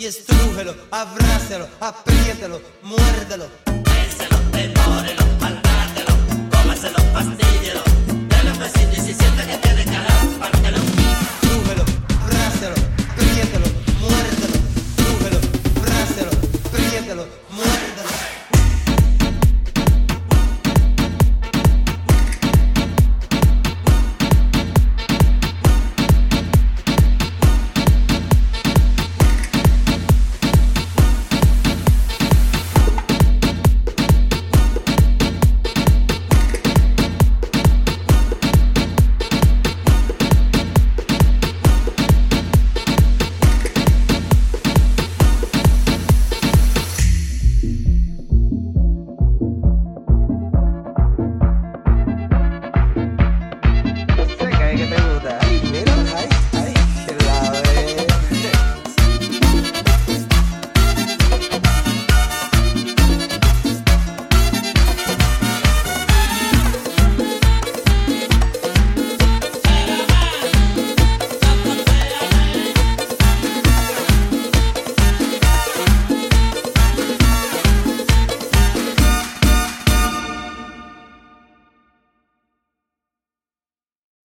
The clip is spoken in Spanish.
y estrújelo, abrázalo, apriételo, muérdelo. Péselo, devórelo, maltrátelo, cómaselo, pastíllelo.